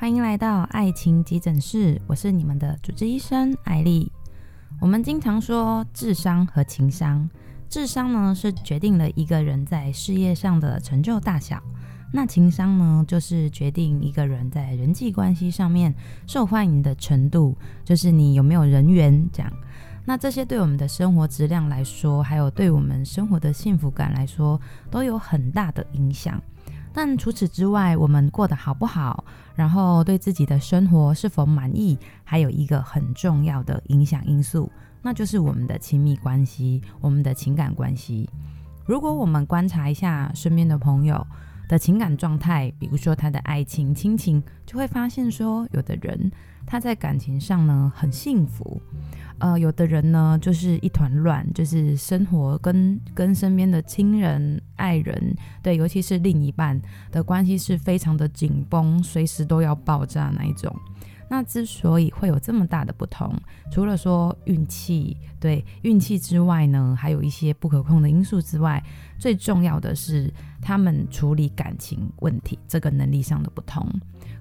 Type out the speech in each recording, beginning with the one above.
欢迎来到爱情急诊室，我是你们的主治医生艾莉。我们经常说智商和情商，智商呢是决定了一个人在事业上的成就大小，那情商呢就是决定一个人在人际关系上面受欢迎的程度，就是你有没有人缘这样。那这些对我们的生活质量来说，还有对我们生活的幸福感来说，都有很大的影响。但除此之外，我们过得好不好，然后对自己的生活是否满意，还有一个很重要的影响因素，那就是我们的亲密关系，我们的情感关系。如果我们观察一下身边的朋友的情感状态，比如说他的爱情、亲情，就会发现说，有的人他在感情上呢很幸福。呃，有的人呢，就是一团乱，就是生活跟跟身边的亲人、爱人，对，尤其是另一半的关系是非常的紧绷，随时都要爆炸那一种。那之所以会有这么大的不同，除了说运气，对，运气之外呢，还有一些不可控的因素之外，最重要的是他们处理感情问题这个能力上的不同。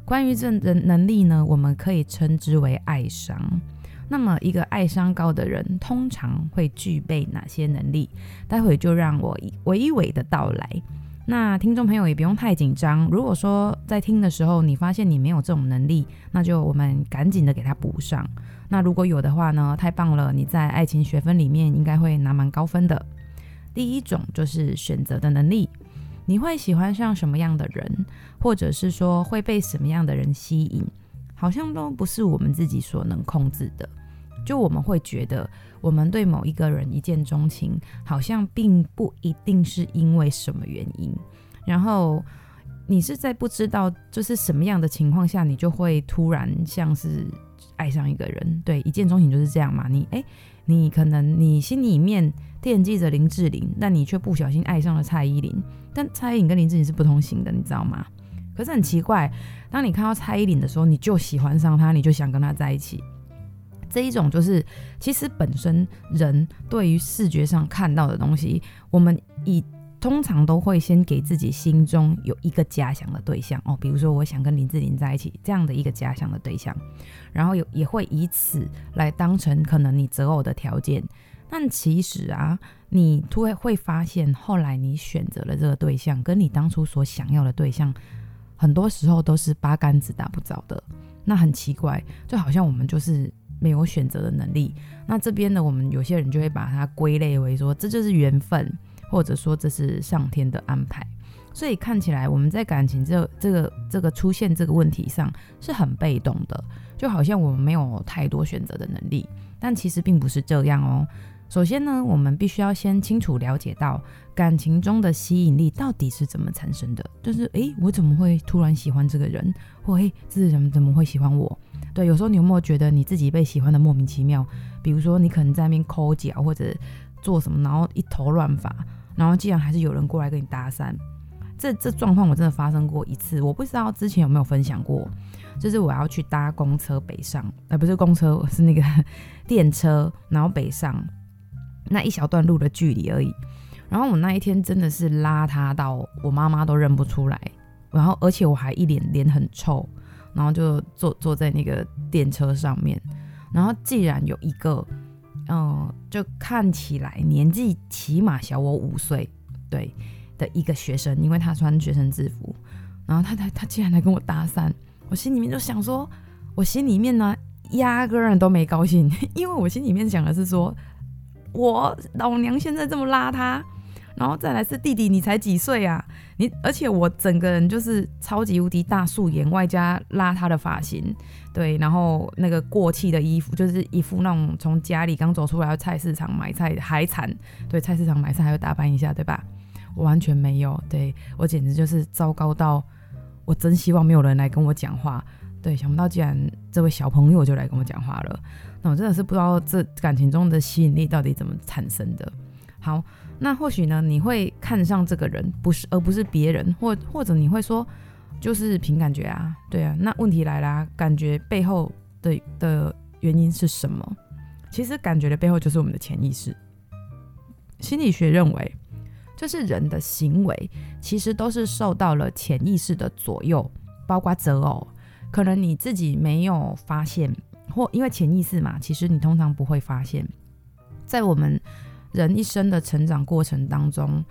关于这的能力呢，我们可以称之为爱商。那么，一个爱商高的人通常会具备哪些能力？待会就让我娓娓的道来。那听众朋友也不用太紧张。如果说在听的时候你发现你没有这种能力，那就我们赶紧的给他补上。那如果有的话呢，太棒了！你在爱情学分里面应该会拿蛮高分的。第一种就是选择的能力，你会喜欢上什么样的人，或者是说会被什么样的人吸引，好像都不是我们自己所能控制的。就我们会觉得，我们对某一个人一见钟情，好像并不一定是因为什么原因。然后你是在不知道就是什么样的情况下，你就会突然像是爱上一个人。对，一见钟情就是这样嘛。你诶，你可能你心里面惦记着林志玲，但你却不小心爱上了蔡依林。但蔡依林跟林志玲是不同型的，你知道吗？可是很奇怪，当你看到蔡依林的时候，你就喜欢上她，你就想跟她在一起。这一种就是，其实本身人对于视觉上看到的东西，我们以通常都会先给自己心中有一个假想的对象哦，比如说我想跟林志玲在一起这样的一个假想的对象，然后有也会以此来当成可能你择偶的条件。但其实啊，你突然会发现，后来你选择了这个对象，跟你当初所想要的对象，很多时候都是八竿子打不着的。那很奇怪，就好像我们就是。没有选择的能力，那这边呢，我们有些人就会把它归类为说，这就是缘分，或者说这是上天的安排。所以看起来我们在感情这这个这个出现这个问题上是很被动的，就好像我们没有太多选择的能力。但其实并不是这样哦。首先呢，我们必须要先清楚了解到感情中的吸引力到底是怎么产生的，就是诶，我怎么会突然喜欢这个人，或诶，这个人怎么会喜欢我？对，有时候你有没有觉得你自己被喜欢的莫名其妙？比如说你可能在那边抠脚或者做什么，然后一头乱发，然后竟然还是有人过来跟你搭讪。这这状况我真的发生过一次，我不知道之前有没有分享过。就是我要去搭公车北上，呃，不是公车，是那个 电车，然后北上那一小段路的距离而已。然后我那一天真的是邋遢到我妈妈都认不出来，然后而且我还一脸脸很臭。然后就坐坐在那个电车上面，然后既然有一个，嗯、就看起来年纪起码小我五岁，对的一个学生，因为他穿学生制服，然后他他他竟然来跟我搭讪，我心里面就想说，我心里面呢压根儿都没高兴，因为我心里面想的是说，我老娘现在这么邋遢。然后再来是弟弟，你才几岁啊？你而且我整个人就是超级无敌大素颜，外加邋遢的发型，对，然后那个过气的衣服，就是一副那种从家里刚走出来菜市场买菜还惨，对，菜市场买菜还要打扮一下，对吧？我完全没有，对，我简直就是糟糕到，我真希望没有人来跟我讲话，对，想不到竟然这位小朋友就来跟我讲话了，那我真的是不知道这感情中的吸引力到底怎么产生的。好。那或许呢，你会看上这个人，不是而不是别人，或或者你会说，就是凭感觉啊，对啊。那问题来啦，感觉背后的的原因是什么？其实感觉的背后就是我们的潜意识。心理学认为，就是人的行为其实都是受到了潜意识的左右，包括择偶、可能你自己没有发现，或因为潜意识嘛，其实你通常不会发现，在我们人一生的成长过程当中。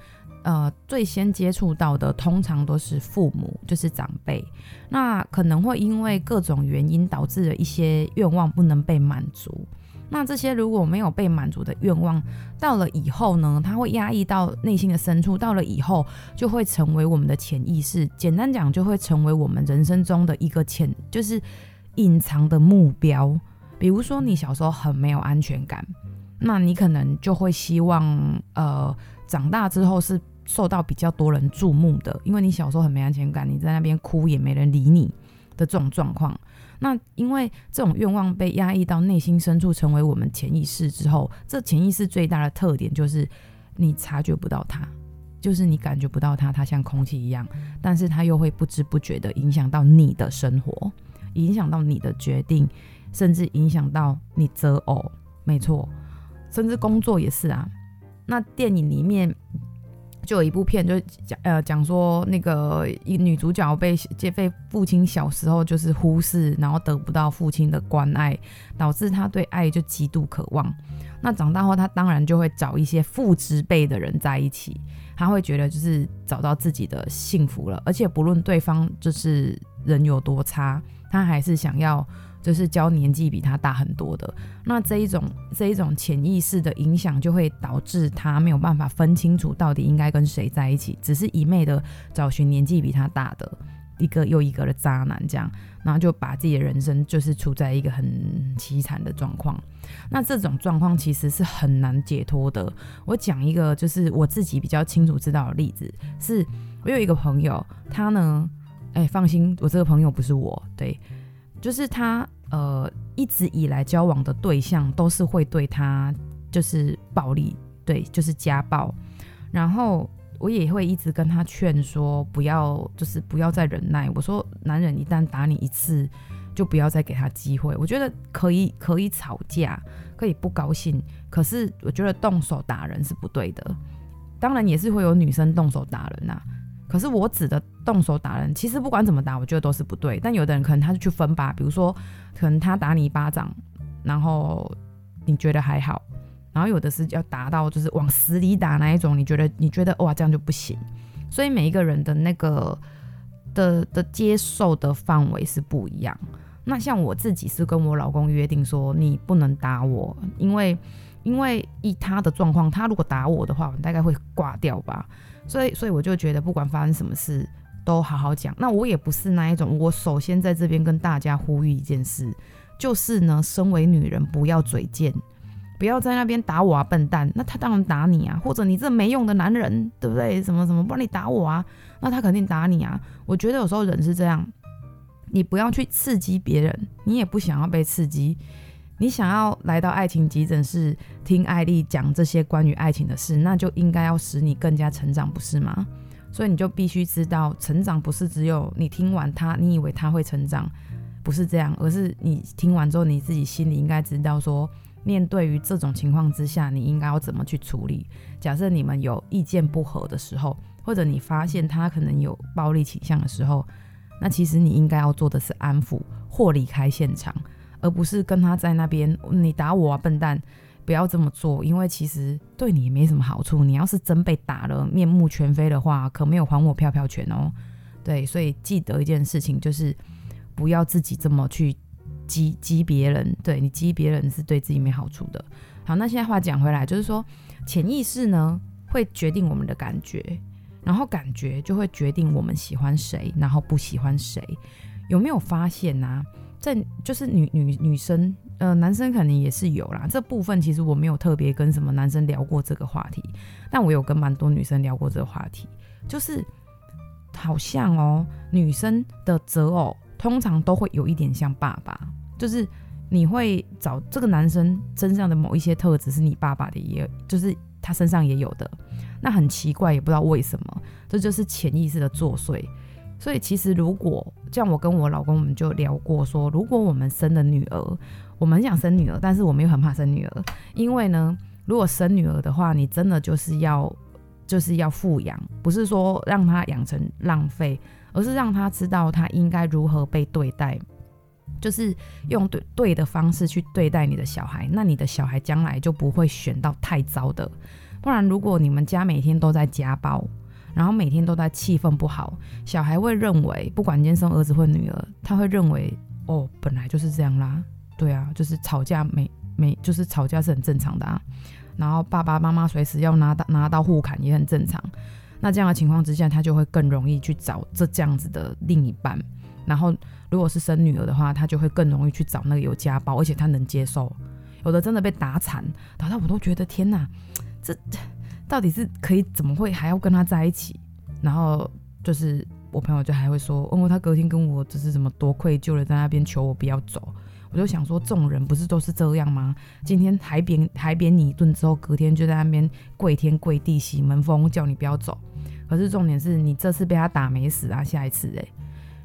呃，最先接触到的通常都是父母，就是长辈。那可能会因为各种原因导致了一些愿望不能被满足。那这些如果没有被满足的愿望，到了以后呢，它会压抑到内心的深处，到了以后就会成为我们的潜意识。简单讲，就会成为我们人生中的一个潜，就是隐藏的目标。比如说，你小时候很没有安全感，那你可能就会希望，呃。长大之后是受到比较多人注目的，因为你小时候很没安全感，你在那边哭也没人理你的这种状况。那因为这种愿望被压抑到内心深处，成为我们潜意识之后，这潜意识最大的特点就是你察觉不到它，就是你感觉不到它，它像空气一样，但是它又会不知不觉地影响到你的生活，影响到你的决定，甚至影响到你择偶，没错，甚至工作也是啊。那电影里面就有一部片，就讲呃讲说那个一女主角被被父亲小时候就是忽视，然后得不到父亲的关爱，导致她对爱就极度渴望。那长大后，她当然就会找一些父之辈的人在一起，她会觉得就是找到自己的幸福了，而且不论对方就是人有多差，他还是想要。就是交年纪比他大很多的，那这一种这一种潜意识的影响，就会导致他没有办法分清楚到底应该跟谁在一起，只是一昧的找寻年纪比他大的一个又一个的渣男，这样，然后就把自己的人生就是处在一个很凄惨的状况。那这种状况其实是很难解脱的。我讲一个就是我自己比较清楚知道的例子，是我有一个朋友，他呢，哎，放心，我这个朋友不是我，对。就是他，呃，一直以来交往的对象都是会对他就是暴力，对，就是家暴。然后我也会一直跟他劝说，不要，就是不要再忍耐。我说，男人一旦打你一次，就不要再给他机会。我觉得可以，可以吵架，可以不高兴，可是我觉得动手打人是不对的。当然也是会有女生动手打人呐、啊。可是我指的动手打人，其实不管怎么打，我觉得都是不对。但有的人可能他就去分吧，比如说可能他打你一巴掌，然后你觉得还好，然后有的是要打到就是往死里打那一种，你觉得你觉得哇这样就不行。所以每一个人的那个的的接受的范围是不一样。那像我自己是跟我老公约定说，你不能打我，因为因为以他的状况，他如果打我的话，我大概会挂掉吧。所以，所以我就觉得，不管发生什么事，都好好讲。那我也不是那一种，我首先在这边跟大家呼吁一件事，就是呢，身为女人不要嘴贱，不要在那边打我啊，笨蛋。那他当然打你啊，或者你这没用的男人，对不对？什么什么，不然你打我啊，那他肯定打你啊。我觉得有时候人是这样，你不要去刺激别人，你也不想要被刺激。你想要来到爱情急诊室听艾丽讲这些关于爱情的事，那就应该要使你更加成长，不是吗？所以你就必须知道，成长不是只有你听完他，你以为他会成长，不是这样，而是你听完之后，你自己心里应该知道说，面对于这种情况之下，你应该要怎么去处理。假设你们有意见不合的时候，或者你发现他可能有暴力倾向的时候，那其实你应该要做的是安抚或离开现场。而不是跟他在那边，你打我啊，笨蛋！不要这么做，因为其实对你也没什么好处。你要是真被打了，面目全非的话，可没有还我票票权哦。对，所以记得一件事情，就是不要自己这么去激激别人。对，你激别人是对自己没好处的。好，那现在话讲回来，就是说潜意识呢会决定我们的感觉，然后感觉就会决定我们喜欢谁，然后不喜欢谁。有没有发现啊？在就是女女女生，呃，男生肯定也是有啦。这部分其实我没有特别跟什么男生聊过这个话题，但我有跟蛮多女生聊过这个话题。就是好像哦，女生的择偶通常都会有一点像爸爸，就是你会找这个男生身上的某一些特质是你爸爸的，也就是他身上也有的。那很奇怪，也不知道为什么，这就是潜意识的作祟。所以其实，如果像我跟我老公，我们就聊过说，如果我们生了女儿，我们很想生女儿，但是我们又很怕生女儿，因为呢，如果生女儿的话，你真的就是要就是要富养，不是说让她养成浪费，而是让他知道他应该如何被对待，就是用对对的方式去对待你的小孩，那你的小孩将来就不会选到太糟的。不然，如果你们家每天都在家暴，然后每天都在气氛不好，小孩会认为，不管今天生儿子或女儿，他会认为哦，本来就是这样啦。对啊，就是吵架没没，就是吵架是很正常的啊。然后爸爸妈妈随时要拿刀拿刀互砍也很正常。那这样的情况之下，他就会更容易去找这这样子的另一半。然后如果是生女儿的话，他就会更容易去找那个有家暴，而且他能接受。有的真的被打惨，打到我都觉得天哪，这到底是可以怎么会还要跟他在一起？然后就是我朋友就还会说，问哦，他隔天跟我就是什么多愧疚的在那边求我不要走。我就想说，这种人不是都是这样吗？今天还扁还扁你一顿之后，隔天就在那边跪天跪地洗门风，叫你不要走。可是重点是你这次被他打没死啊，下一次哎，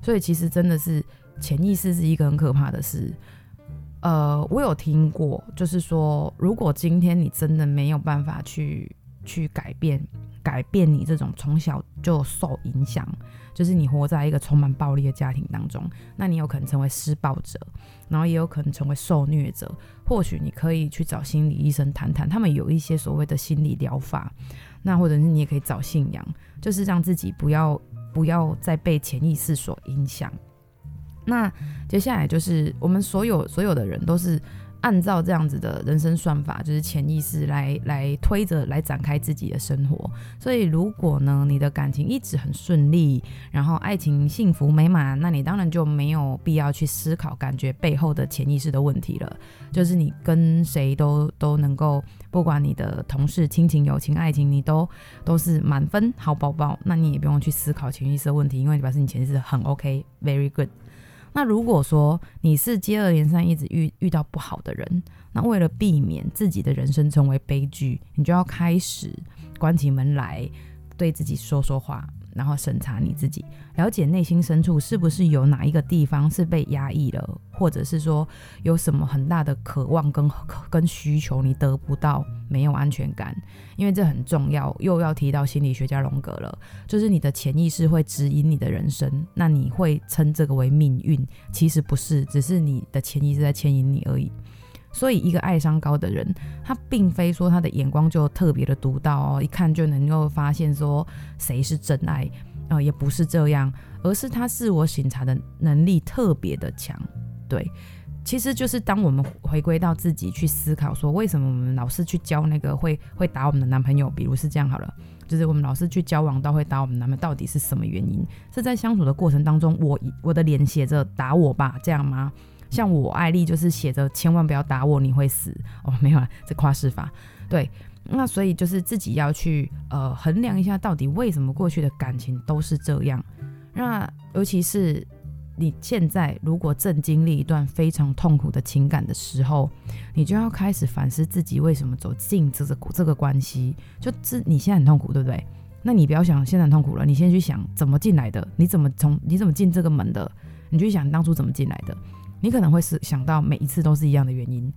所以其实真的是潜意识是一个很可怕的事。呃，我有听过，就是说，如果今天你真的没有办法去去改变。改变你这种从小就受影响，就是你活在一个充满暴力的家庭当中，那你有可能成为施暴者，然后也有可能成为受虐者。或许你可以去找心理医生谈谈，他们有一些所谓的心理疗法。那或者是你也可以找信仰，就是让自己不要不要再被潜意识所影响。那接下来就是我们所有所有的人都是。按照这样子的人生算法，就是潜意识来来推着来展开自己的生活。所以，如果呢，你的感情一直很顺利，然后爱情幸福美满，那你当然就没有必要去思考感觉背后的潜意识的问题了。就是你跟谁都都能够，不管你的同事、亲情、友情、爱情，你都都是满分好宝宝，那你也不用去思考潜意识的问题，因为表示你潜意识很 OK，very good。那如果说你是接二连三一直遇遇到不好的人，那为了避免自己的人生成为悲剧，你就要开始关起门来对自己说说话。然后审查你自己，了解内心深处是不是有哪一个地方是被压抑了，或者是说有什么很大的渴望跟跟需求你得不到，没有安全感，因为这很重要。又要提到心理学家荣格了，就是你的潜意识会指引你的人生，那你会称这个为命运，其实不是，只是你的潜意识在牵引你而已。所以，一个爱商高的人，他并非说他的眼光就特别的独到哦，一看就能够发现说谁是真爱，呃，也不是这样，而是他自我省察的能力特别的强。对，其实就是当我们回归到自己去思考，说为什么我们老是去交那个会会打我们的男朋友，比如是这样好了，就是我们老是去交往到会打我们男朋友，到底是什么原因？是在相处的过程当中，我我的脸写着打我吧这样吗？像我爱丽就是写着千万不要打我，你会死哦，没有啊，这夸饰法。对，那所以就是自己要去呃衡量一下，到底为什么过去的感情都是这样。那尤其是你现在如果正经历一段非常痛苦的情感的时候，你就要开始反思自己为什么走进这个这个关系。就是你现在很痛苦，对不对？那你不要想现在很痛苦了，你先去想怎么进来的，你怎么从你怎么进这个门的，你就想当初怎么进来的。你可能会是想到每一次都是一样的原因，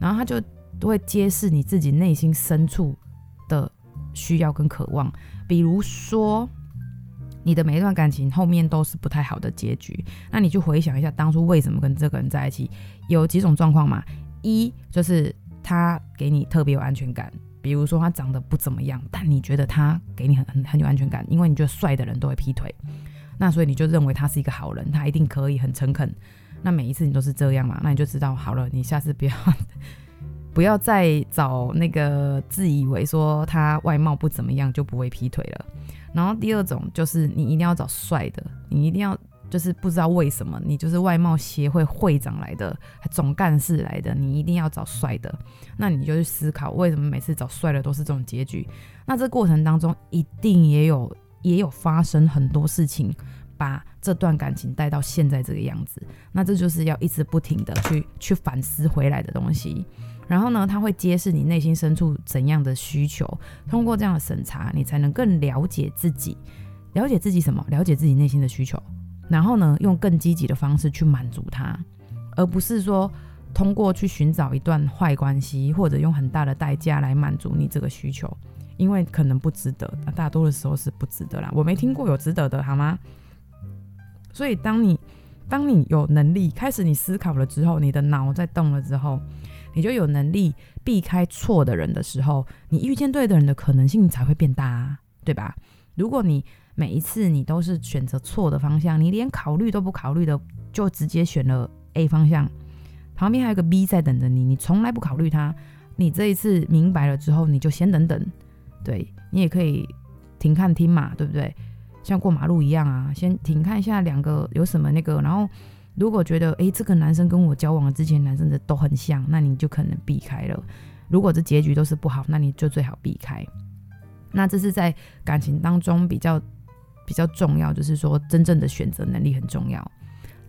然后他就都会揭示你自己内心深处的需要跟渴望。比如说，你的每一段感情后面都是不太好的结局，那你就回想一下当初为什么跟这个人在一起，有几种状况嘛？一就是他给你特别有安全感，比如说他长得不怎么样，但你觉得他给你很很很有安全感，因为你觉得帅的人都会劈腿，那所以你就认为他是一个好人，他一定可以很诚恳。那每一次你都是这样嘛？那你就知道好了，你下次不要不要再找那个自以为说他外貌不怎么样就不会劈腿了。然后第二种就是你一定要找帅的，你一定要就是不知道为什么你就是外貌协会会长来的，总干事来的，你一定要找帅的。那你就去思考为什么每次找帅的都是这种结局？那这过程当中一定也有也有发生很多事情。把这段感情带到现在这个样子，那这就是要一直不停的去去反思回来的东西。然后呢，他会揭示你内心深处怎样的需求，通过这样的审查，你才能更了解自己，了解自己什么？了解自己内心的需求。然后呢，用更积极的方式去满足他，而不是说通过去寻找一段坏关系，或者用很大的代价来满足你这个需求，因为可能不值得。大多的时候是不值得啦。我没听过有值得的，好吗？所以当你当你有能力开始你思考了之后，你的脑在动了之后，你就有能力避开错的人的时候，你遇见对的人的可能性才会变大啊，对吧？如果你每一次你都是选择错的方向，你连考虑都不考虑的就直接选了 A 方向，旁边还有个 B 在等着你，你从来不考虑它，你这一次明白了之后，你就先等等，对，你也可以停看听嘛，对不对？像过马路一样啊，先停看一下两个有什么那个，然后如果觉得诶，这个男生跟我交往之前男生的都很像，那你就可能避开了。如果这结局都是不好，那你就最好避开。那这是在感情当中比较比较重要，就是说真正的选择能力很重要。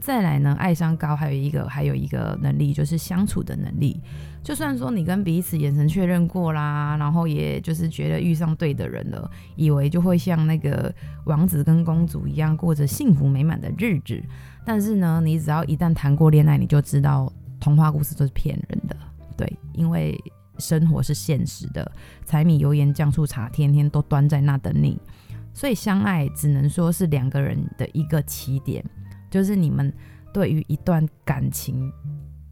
再来呢，爱商高还有一个还有一个能力就是相处的能力。就算说你跟彼此眼神确认过啦，然后也就是觉得遇上对的人了，以为就会像那个王子跟公主一样过着幸福美满的日子，但是呢，你只要一旦谈过恋爱，你就知道童话故事都是骗人的。对，因为生活是现实的，柴米油盐酱醋茶天天都端在那等你，所以相爱只能说是两个人的一个起点。就是你们对于一段感情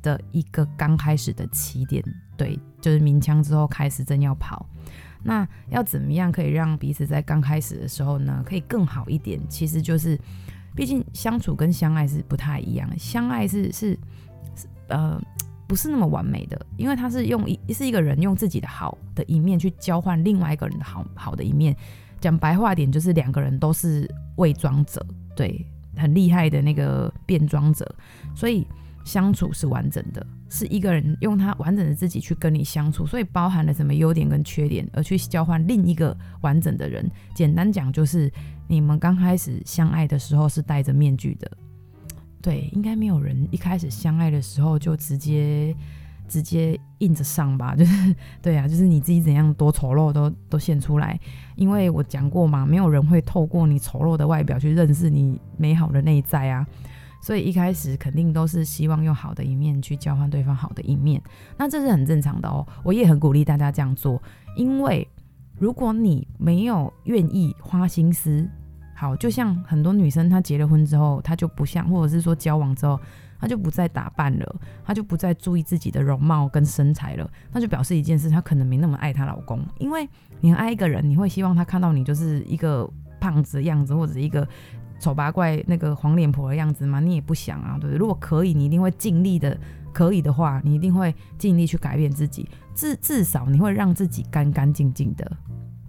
的一个刚开始的起点，对，就是鸣枪之后开始真要跑，那要怎么样可以让彼此在刚开始的时候呢，可以更好一点？其实就是，毕竟相处跟相爱是不太一样，相爱是是是呃不是那么完美的，因为他是用一是一个人用自己的好的一面去交换另外一个人的好好的一面，讲白话点就是两个人都是伪装者，对。很厉害的那个变装者，所以相处是完整的，是一个人用他完整的自己去跟你相处，所以包含了什么优点跟缺点，而去交换另一个完整的人。简单讲，就是你们刚开始相爱的时候是戴着面具的，对，应该没有人一开始相爱的时候就直接。直接硬着上吧，就是对啊，就是你自己怎样多丑陋都都现出来，因为我讲过嘛，没有人会透过你丑陋的外表去认识你美好的内在啊，所以一开始肯定都是希望用好的一面去交换对方好的一面，那这是很正常的哦，我也很鼓励大家这样做，因为如果你没有愿意花心思，好，就像很多女生她结了婚之后，她就不像，或者是说交往之后。他就不再打扮了，他就不再注意自己的容貌跟身材了，那就表示一件事，他可能没那么爱她老公。因为你爱一个人，你会希望他看到你就是一个胖子的样子，或者一个丑八怪那个黄脸婆的样子吗？你也不想啊，对不对？如果可以，你一定会尽力的。可以的话，你一定会尽力去改变自己，至至少你会让自己干干净净的，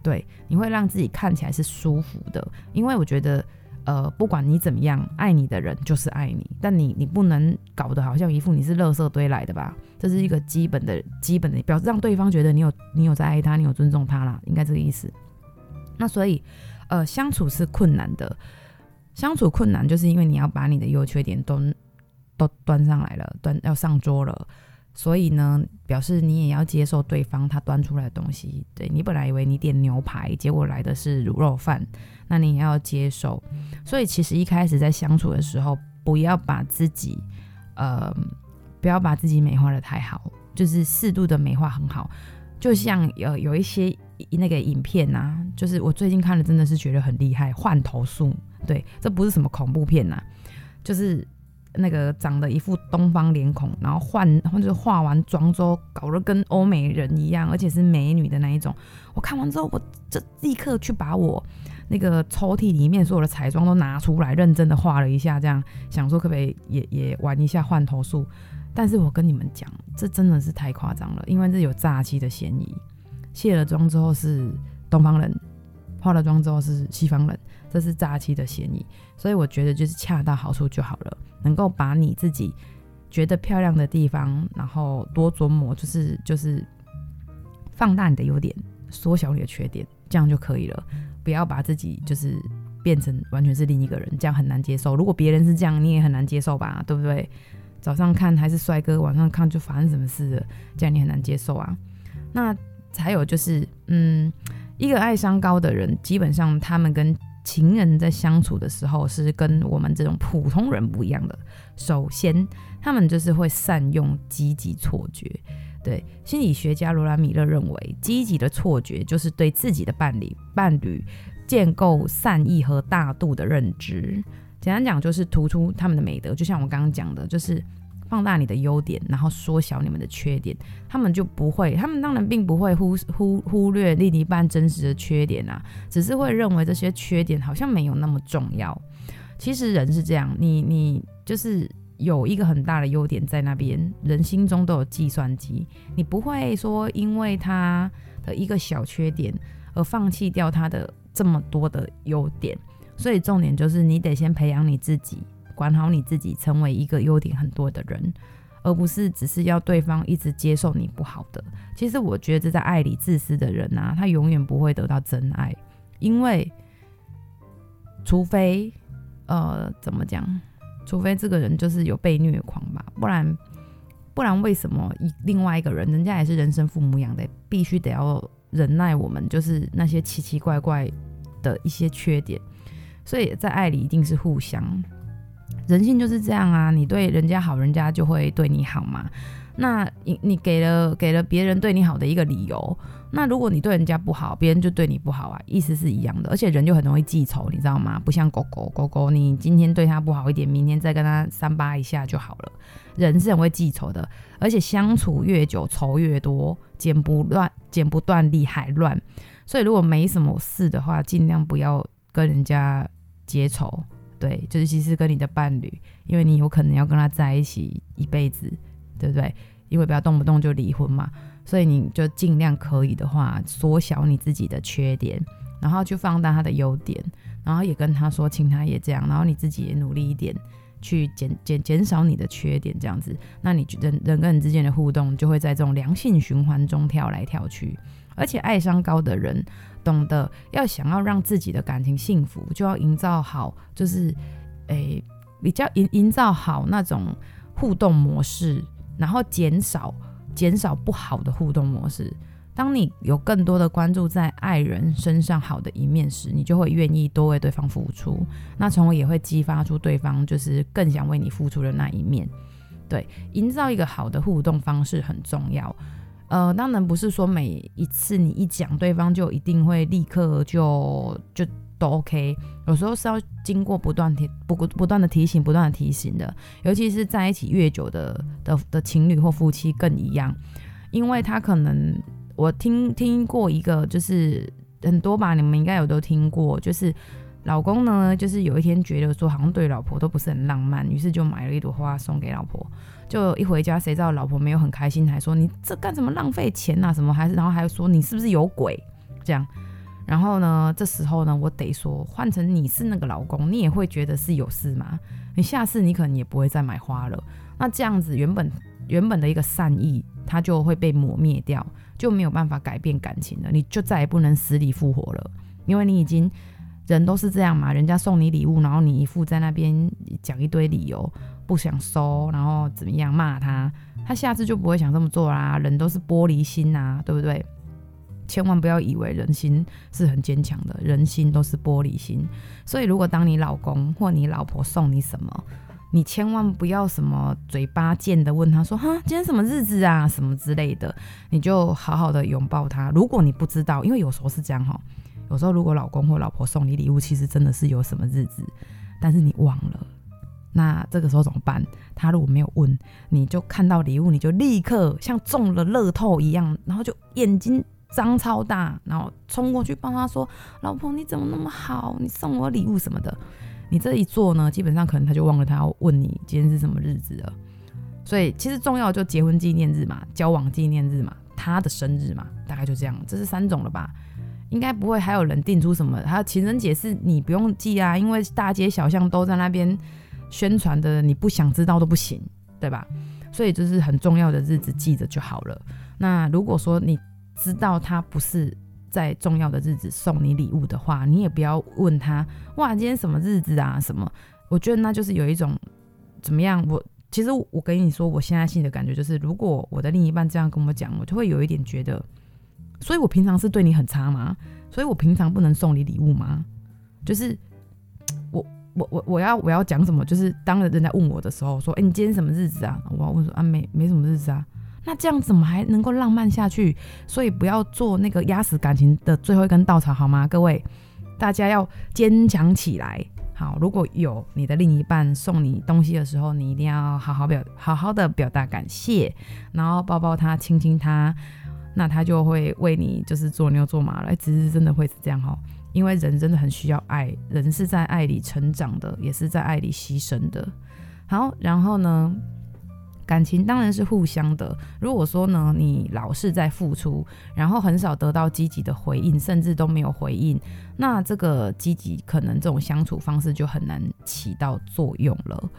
对，你会让自己看起来是舒服的。因为我觉得。呃，不管你怎么样，爱你的人就是爱你，但你你不能搞得好像一副你是垃圾堆来的吧？这是一个基本的基本的表示，让对方觉得你有你有在爱他，你有尊重他啦，应该这个意思。那所以，呃，相处是困难的，相处困难就是因为你要把你的优缺点都都端上来了，端要上桌了。所以呢，表示你也要接受对方他端出来的东西。对，你本来以为你点牛排，结果来的是卤肉饭，那你也要接受。所以其实一开始在相处的时候，不要把自己，呃，不要把自己美化得太好，就是适度的美化很好。就像有有一些那个影片呐、啊，就是我最近看了，真的是觉得很厉害，换头术。对，这不是什么恐怖片呐、啊，就是。那个长得一副东方脸孔，然后换或者化完妆之后搞得跟欧美人一样，而且是美女的那一种。我看完之后，我就立刻去把我那个抽屉里面所有的彩妆都拿出来，认真的画了一下，这样想说可不可以也也玩一下换头术。但是我跟你们讲，这真的是太夸张了，因为这有诈欺的嫌疑。卸了妆之后是东方人，化了妆之后是西方人。这是诈欺的嫌疑，所以我觉得就是恰到好处就好了，能够把你自己觉得漂亮的地方，然后多琢磨，就是就是放大你的优点，缩小你的缺点，这样就可以了。不要把自己就是变成完全是另一个人，这样很难接受。如果别人是这样，你也很难接受吧，对不对？早上看还是帅哥，晚上看就发生什么事了，这样你很难接受啊。那还有就是，嗯，一个爱商高的人，基本上他们跟情人在相处的时候是跟我们这种普通人不一样的。首先，他们就是会善用积极错觉。对，心理学家罗兰米勒认为，积极的错觉就是对自己的伴侣伴侣建构善意和大度的认知。简单讲就是突出他们的美德，就像我刚刚讲的，就是放大你的优点，然后缩小你们的缺点，他们就不会，他们当然并不会忽忽忽略另一半真实的缺点啊，只是会认为这些缺点好像没有那么重要。其实人是这样，你你就是有一个很大的优点在那边，人心中都有计算机，你不会说因为他的一个小缺点而放弃掉他的这么多的优点。所以重点就是你得先培养你自己，管好你自己，成为一个优点很多的人，而不是只是要对方一直接受你不好的。其实我觉得在爱里自私的人啊，他永远不会得到真爱，因为除非。呃，怎么讲？除非这个人就是有被虐狂吧，不然，不然为什么一另外一个人，人家也是人生父母养的，必须得要忍耐我们，就是那些奇奇怪怪的一些缺点。所以在爱里一定是互相，人性就是这样啊，你对人家好，人家就会对你好嘛。那你你给了给了别人对你好的一个理由。那如果你对人家不好，别人就对你不好啊，意思是一样的。而且人就很容易记仇，你知道吗？不像狗狗，狗狗你今天对它不好一点，明天再跟它三八一下就好了。人是很会记仇的，而且相处越久，仇越多，剪不乱，剪不断，理还乱。所以如果没什么事的话，尽量不要跟人家结仇。对，就是其实跟你的伴侣，因为你有可能要跟他在一起一辈子，对不对？因为不要动不动就离婚嘛。所以你就尽量可以的话，缩小你自己的缺点，然后去放大他的优点，然后也跟他说，请他也这样，然后你自己也努力一点，去减减减少你的缺点，这样子，那你人人跟人之间的互动就会在这种良性循环中跳来跳去。而且爱商高的人懂得要想要让自己的感情幸福，就要营造好，就是诶比较营营造好那种互动模式，然后减少。减少不好的互动模式。当你有更多的关注在爱人身上好的一面时，你就会愿意多为对方付出。那从而也会激发出对方就是更想为你付出的那一面。对，营造一个好的互动方式很重要。呃，当然不是说每一次你一讲，对方就一定会立刻就就。都 OK，有时候是要经过不断提不不断的提醒，不断的提醒的。尤其是在一起越久的的的情侣或夫妻更一样，因为他可能我听听过一个，就是很多吧，你们应该有都听过，就是老公呢，就是有一天觉得说好像对老婆都不是很浪漫，于是就买了一朵花送给老婆，就一回家谁知道老婆没有很开心，还说你这干什么浪费钱啊什么，还是然后还说你是不是有鬼这样。然后呢，这时候呢，我得说，换成你是那个老公，你也会觉得是有事吗？你下次你可能也不会再买花了。那这样子，原本原本的一个善意，它就会被抹灭掉，就没有办法改变感情了，你就再也不能死里复活了，因为你已经人都是这样嘛，人家送你礼物，然后你一副在那边讲一堆理由不想收，然后怎么样骂他，他下次就不会想这么做啦。人都是玻璃心呐，对不对？千万不要以为人心是很坚强的，人心都是玻璃心。所以，如果当你老公或你老婆送你什么，你千万不要什么嘴巴贱的问他说：“哈，今天什么日子啊？”什么之类的，你就好好的拥抱他。如果你不知道，因为有时候是这样哈，有时候如果老公或老婆送你礼物，其实真的是有什么日子，但是你忘了，那这个时候怎么办？他如果没有问，你就看到礼物，你就立刻像中了乐透一样，然后就眼睛。张超大，然后冲过去帮他说：“老婆，你怎么那么好？你送我礼物什么的。”你这一做呢，基本上可能他就忘了他要问你今天是什么日子了。所以其实重要就结婚纪念日嘛，交往纪念日嘛，他的生日嘛，大概就这样。这是三种了吧？应该不会还有人定出什么？还有情人节是你不用记啊，因为大街小巷都在那边宣传的，你不想知道都不行，对吧？所以就是很重要的日子记着就好了。那如果说你知道他不是在重要的日子送你礼物的话，你也不要问他哇，今天什么日子啊？什么？我觉得那就是有一种怎么样？我其实我跟你说，我现在心里的感觉就是，如果我的另一半这样跟我讲，我就会有一点觉得，所以我平常是对你很差吗？所以我平常不能送你礼物吗？就是我我我我要我要讲什么？就是当人家问我的时候，说，哎，你今天什么日子啊？我要问说啊，没没什么日子啊。那这样怎么还能够浪漫下去？所以不要做那个压死感情的最后一根稻草，好吗？各位，大家要坚强起来，好，如果有你的另一半送你东西的时候，你一定要好好表好好的表达感谢，然后抱抱他，亲亲他，那他就会为你就是做牛做马了。其实真的会是这样哈，因为人真的很需要爱，人是在爱里成长的，也是在爱里牺牲的。好，然后呢？感情当然是互相的。如果说呢，你老是在付出，然后很少得到积极的回应，甚至都没有回应，那这个积极可能这种相处方式就很难起到作用了。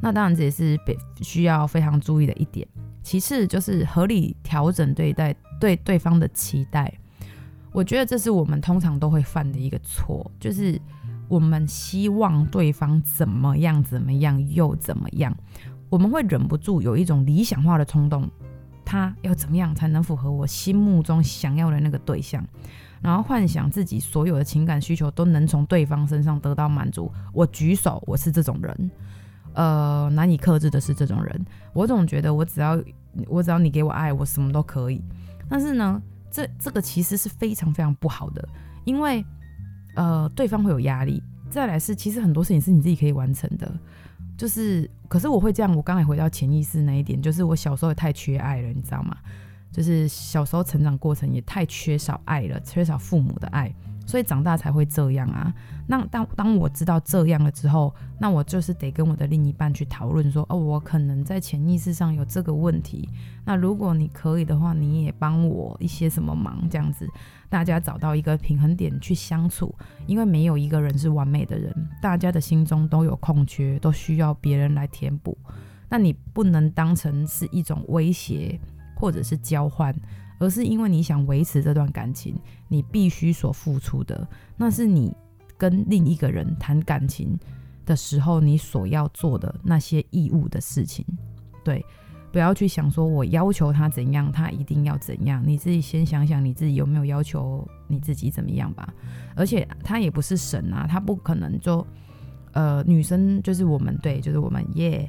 那当然这也是需要非常注意的一点。其次就是合理调整对待对对方的期待。我觉得这是我们通常都会犯的一个错，就是我们希望对方怎么样怎么样又怎么样。我们会忍不住有一种理想化的冲动，他要怎么样才能符合我心目中想要的那个对象，然后幻想自己所有的情感需求都能从对方身上得到满足。我举手，我是这种人，呃，难以克制的是这种人。我总觉得我只要我只要你给我爱，我什么都可以。但是呢，这这个其实是非常非常不好的，因为呃，对方会有压力。再来是，其实很多事情是你自己可以完成的。就是，可是我会这样。我刚才回到潜意识那一点，就是我小时候也太缺爱了，你知道吗？就是小时候成长过程也太缺少爱了，缺少父母的爱。所以长大才会这样啊。那当当我知道这样了之后，那我就是得跟我的另一半去讨论说，哦，我可能在潜意识上有这个问题。那如果你可以的话，你也帮我一些什么忙，这样子，大家找到一个平衡点去相处。因为没有一个人是完美的人，大家的心中都有空缺，都需要别人来填补。那你不能当成是一种威胁或者是交换。而是因为你想维持这段感情，你必须所付出的，那是你跟另一个人谈感情的时候，你所要做的那些义务的事情。对，不要去想说我要求他怎样，他一定要怎样。你自己先想想你自己有没有要求你自己怎么样吧。而且他也不是神啊，他不可能就呃，女生就是我们，对，就是我们耶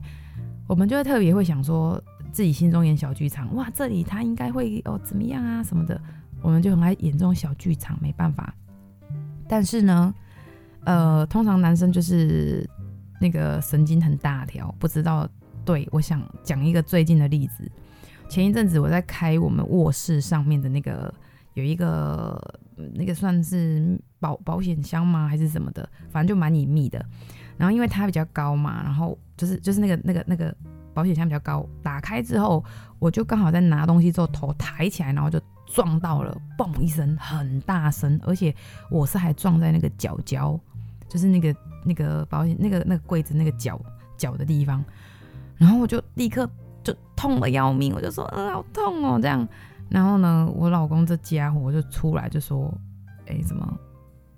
我们就会特别会想说。自己心中演小剧场，哇，这里他应该会哦怎么样啊什么的，我们就很爱演这种小剧场，没办法。但是呢，呃，通常男生就是那个神经很大条，不知道。对，我想讲一个最近的例子。前一阵子我在开我们卧室上面的那个有一个那个算是保保险箱吗还是什么的，反正就蛮隐秘的。然后因为它比较高嘛，然后就是就是那个那个那个。保险箱比较高，打开之后，我就刚好在拿东西之后，头抬起来，然后就撞到了，嘣一声，很大声，而且我是还撞在那个角角，就是那个那个保险那个那个柜子那个角角的地方，然后我就立刻就痛得要命，我就说，嗯，好痛哦，这样，然后呢，我老公这家伙就出来就说，哎，什么，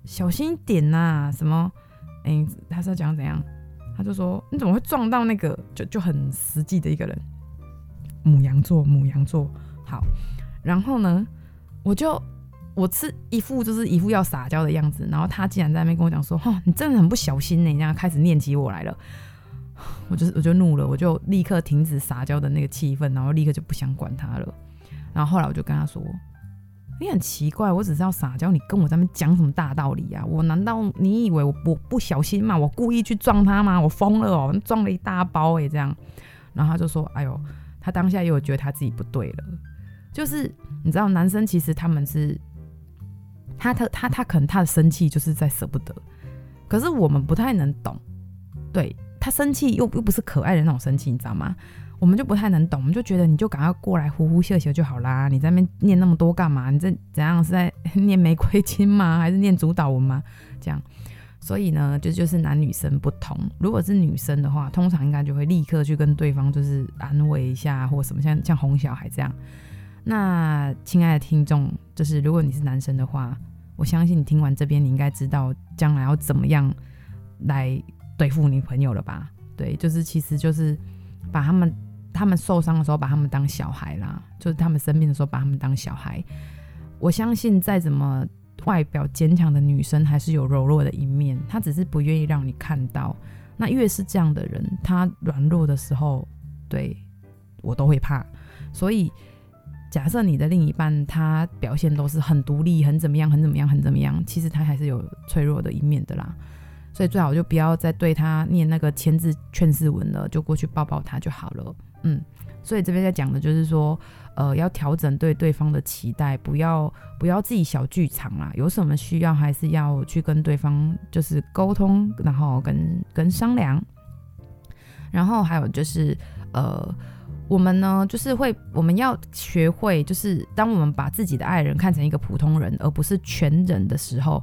小心点呐，什么，哎，他是要讲怎样？他就说：“你怎么会撞到那个？就就很实际的一个人，母羊座，母羊座。好，然后呢，我就我是一副就是一副要撒娇的样子，然后他竟然在那边跟我讲说：‘哈，你真的很不小心呢！’这样开始念起我来了，我就我就怒了，我就立刻停止撒娇的那个气氛，然后立刻就不想管他了。然后后来我就跟他说。”你很奇怪，我只是要撒娇，你跟我在那边讲什么大道理啊？我难道你以为我我不小心吗？我故意去撞他吗？我疯了哦，撞了一大包诶。这样，然后他就说：“哎呦，他当下又觉得他自己不对了。”就是你知道，男生其实他们是，他他他他可能他的生气就是在舍不得，可是我们不太能懂，对，他生气又又不是可爱的那种生气，你知道吗？我们就不太能懂，我们就觉得你就赶快过来呼呼秀秀就好啦，你在那边念那么多干嘛？你这怎样是在 念玫瑰经吗？还是念主导文吗？这样，所以呢，就就是男女生不同。如果是女生的话，通常应该就会立刻去跟对方就是安慰一下或什么，像像哄小孩这样。那亲爱的听众，就是如果你是男生的话，我相信你听完这边，你应该知道将来要怎么样来对付女朋友了吧？对，就是其实就是把他们。他们受伤的时候，把他们当小孩啦；就是他们生病的时候，把他们当小孩。我相信，再怎么外表坚强的女生，还是有柔弱的一面。她只是不愿意让你看到。那越是这样的人，她软弱的时候，对我都会怕。所以，假设你的另一半他表现都是很独立、很怎么样、很怎么样、很怎么样，其实他还是有脆弱的一面的啦。所以最好就不要再对他念那个千字劝世文了，就过去抱抱他就好了。嗯，所以这边在讲的就是说，呃，要调整对对方的期待，不要不要自己小剧场啦，有什么需要还是要去跟对方就是沟通，然后跟跟商量。然后还有就是，呃，我们呢就是会，我们要学会，就是当我们把自己的爱人看成一个普通人，而不是全人的时候。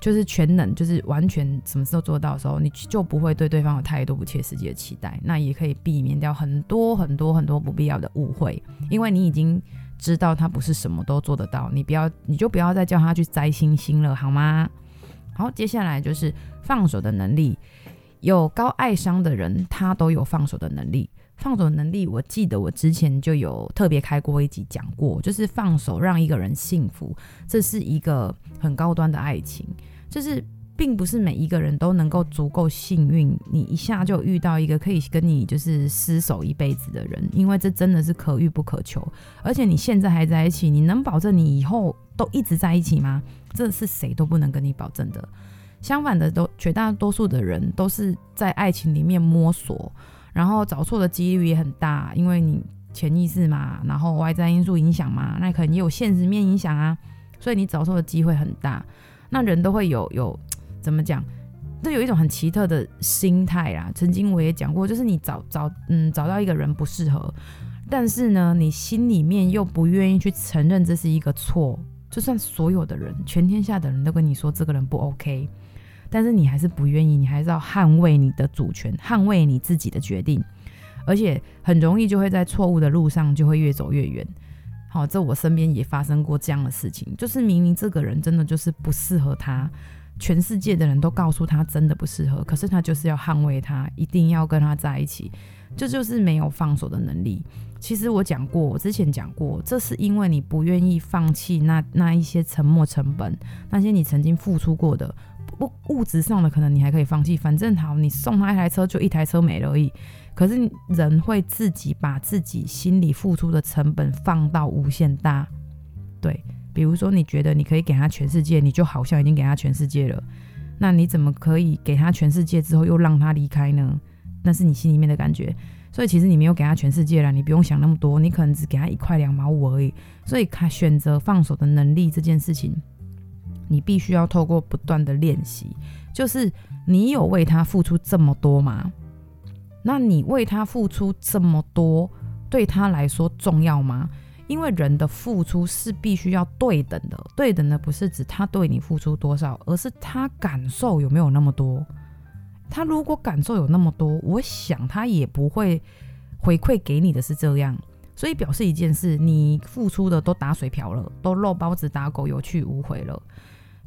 就是全能，就是完全什么时候做到的时候，你就不会对对方有太多不切实际的期待，那也可以避免掉很多很多很多不必要的误会，因为你已经知道他不是什么都做得到，你不要，你就不要再叫他去摘星星了，好吗？好，接下来就是放手的能力，有高爱商的人，他都有放手的能力。放手能力，我记得我之前就有特别开过一集讲过，就是放手让一个人幸福，这是一个很高端的爱情，就是并不是每一个人都能够足够幸运，你一下就遇到一个可以跟你就是厮守一辈子的人，因为这真的是可遇不可求。而且你现在还在一起，你能保证你以后都一直在一起吗？这是谁都不能跟你保证的。相反的，都绝大多数的人都是在爱情里面摸索。然后找错的几率也很大，因为你潜意识嘛，然后外在因素影响嘛，那可能也有现实面影响啊，所以你找错的机会很大。那人都会有有怎么讲，都有一种很奇特的心态啦。曾经我也讲过，就是你找找嗯找到一个人不适合，但是呢，你心里面又不愿意去承认这是一个错，就算所有的人，全天下的人都跟你说这个人不 OK。但是你还是不愿意，你还是要捍卫你的主权，捍卫你自己的决定，而且很容易就会在错误的路上就会越走越远。好，这我身边也发生过这样的事情，就是明明这个人真的就是不适合他，全世界的人都告诉他真的不适合，可是他就是要捍卫他，一定要跟他在一起，这就是没有放手的能力。其实我讲过，我之前讲过，这是因为你不愿意放弃那那一些沉没成本，那些你曾经付出过的。物物质上的可能你还可以放弃，反正好，你送他一台车就一台车没了而已。可是人会自己把自己心里付出的成本放到无限大，对，比如说你觉得你可以给他全世界，你就好像已经给他全世界了，那你怎么可以给他全世界之后又让他离开呢？那是你心里面的感觉，所以其实你没有给他全世界了，你不用想那么多，你可能只给他一块两毛五而已。所以他选择放手的能力这件事情。你必须要透过不断的练习，就是你有为他付出这么多吗？那你为他付出这么多，对他来说重要吗？因为人的付出是必须要对等的，对等的不是指他对你付出多少，而是他感受有没有那么多。他如果感受有那么多，我想他也不会回馈给你的是这样，所以表示一件事，你付出的都打水漂了，都肉包子打狗，有去无回了。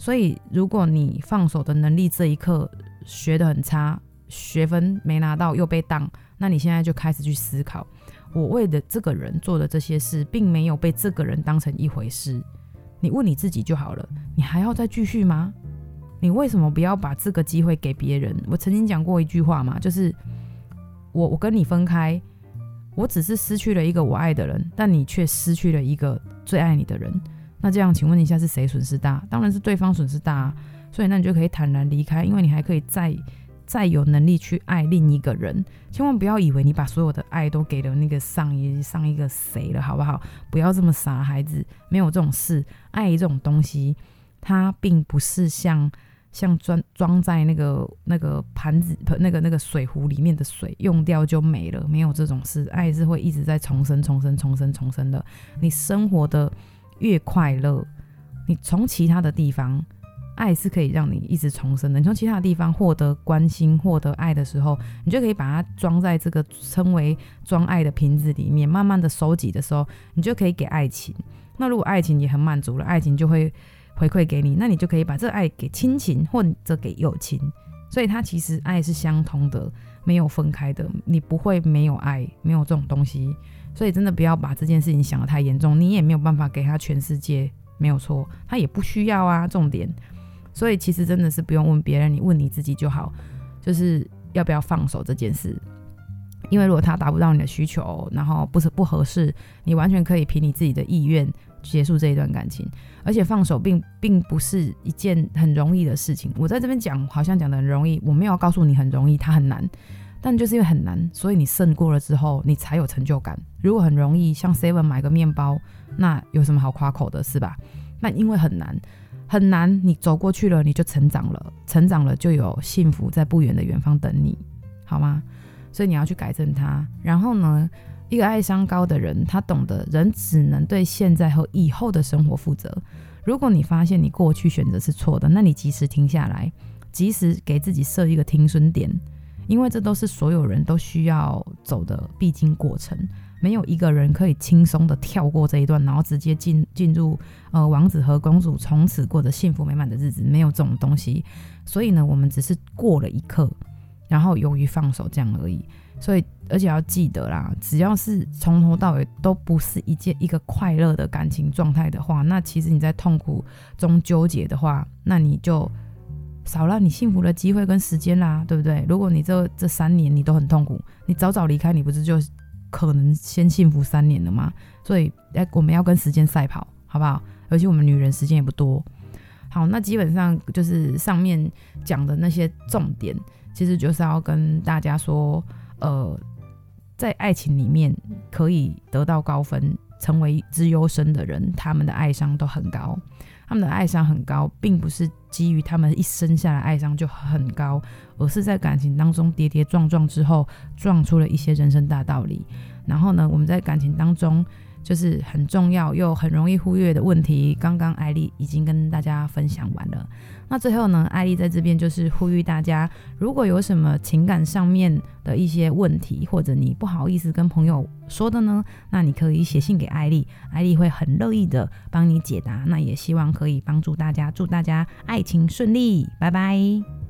所以，如果你放手的能力这一刻学得很差，学分没拿到又被当，那你现在就开始去思考，我为的这个人做的这些事，并没有被这个人当成一回事。你问你自己就好了，你还要再继续吗？你为什么不要把这个机会给别人？我曾经讲过一句话嘛，就是我我跟你分开，我只是失去了一个我爱的人，但你却失去了一个最爱你的人。那这样，请问一下是谁损失大？当然是对方损失大啊。所以那你就可以坦然离开，因为你还可以再再有能力去爱另一个人。千万不要以为你把所有的爱都给了那个上一上一个谁了，好不好？不要这么傻，孩子，没有这种事。爱这种东西，它并不是像像装装在那个那个盘子那个那个水壶里面的水，用掉就没了，没有这种事。爱是会一直在重生、重生、重生、重生的。你生活的。越快乐，你从其他的地方，爱是可以让你一直重生的。你从其他的地方获得关心、获得爱的时候，你就可以把它装在这个称为装爱的瓶子里面，慢慢的收集的时候，你就可以给爱情。那如果爱情也很满足了，爱情就会回馈给你，那你就可以把这爱给亲情或者给友情。所以它其实爱是相通的，没有分开的。你不会没有爱，没有这种东西。所以真的不要把这件事情想得太严重，你也没有办法给他全世界，没有错，他也不需要啊。重点，所以其实真的是不用问别人，你问你自己就好，就是要不要放手这件事。因为如果他达不到你的需求，然后不是不合适，你完全可以凭你自己的意愿结束这一段感情，而且放手并并不是一件很容易的事情。我在这边讲，好像讲得很容易，我没有告诉你很容易，它很难。但就是因为很难，所以你胜过了之后，你才有成就感。如果很容易，像 Seven 买个面包，那有什么好夸口的，是吧？那因为很难，很难，你走过去了，你就成长了，成长了就有幸福在不远的远方等你，好吗？所以你要去改正它。然后呢，一个爱商高的人，他懂得人只能对现在和以后的生活负责。如果你发现你过去选择是错的，那你及时停下来，及时给自己设一个停损点。因为这都是所有人都需要走的必经过程，没有一个人可以轻松的跳过这一段，然后直接进进入呃王子和公主从此过着幸福美满的日子，没有这种东西。所以呢，我们只是过了一刻，然后勇于放手这样而已。所以，而且要记得啦，只要是从头到尾都不是一件一个快乐的感情状态的话，那其实你在痛苦中纠结的话，那你就。少了你幸福的机会跟时间啦，对不对？如果你这这三年你都很痛苦，你早早离开，你不是就可能先幸福三年了吗？所以，哎，我们要跟时间赛跑，好不好？而且我们女人时间也不多。好，那基本上就是上面讲的那些重点，其实就是要跟大家说，呃，在爱情里面可以得到高分，成为资优生的人，他们的爱商都很高。他们的爱商很高，并不是基于他们一生下来爱商就很高，而是在感情当中跌跌撞撞之后，撞出了一些人生大道理。然后呢，我们在感情当中。就是很重要又很容易忽略的问题，刚刚艾丽已经跟大家分享完了。那最后呢，艾丽在这边就是呼吁大家，如果有什么情感上面的一些问题，或者你不好意思跟朋友说的呢，那你可以写信给艾丽，艾丽会很乐意的帮你解答。那也希望可以帮助大家，祝大家爱情顺利，拜拜。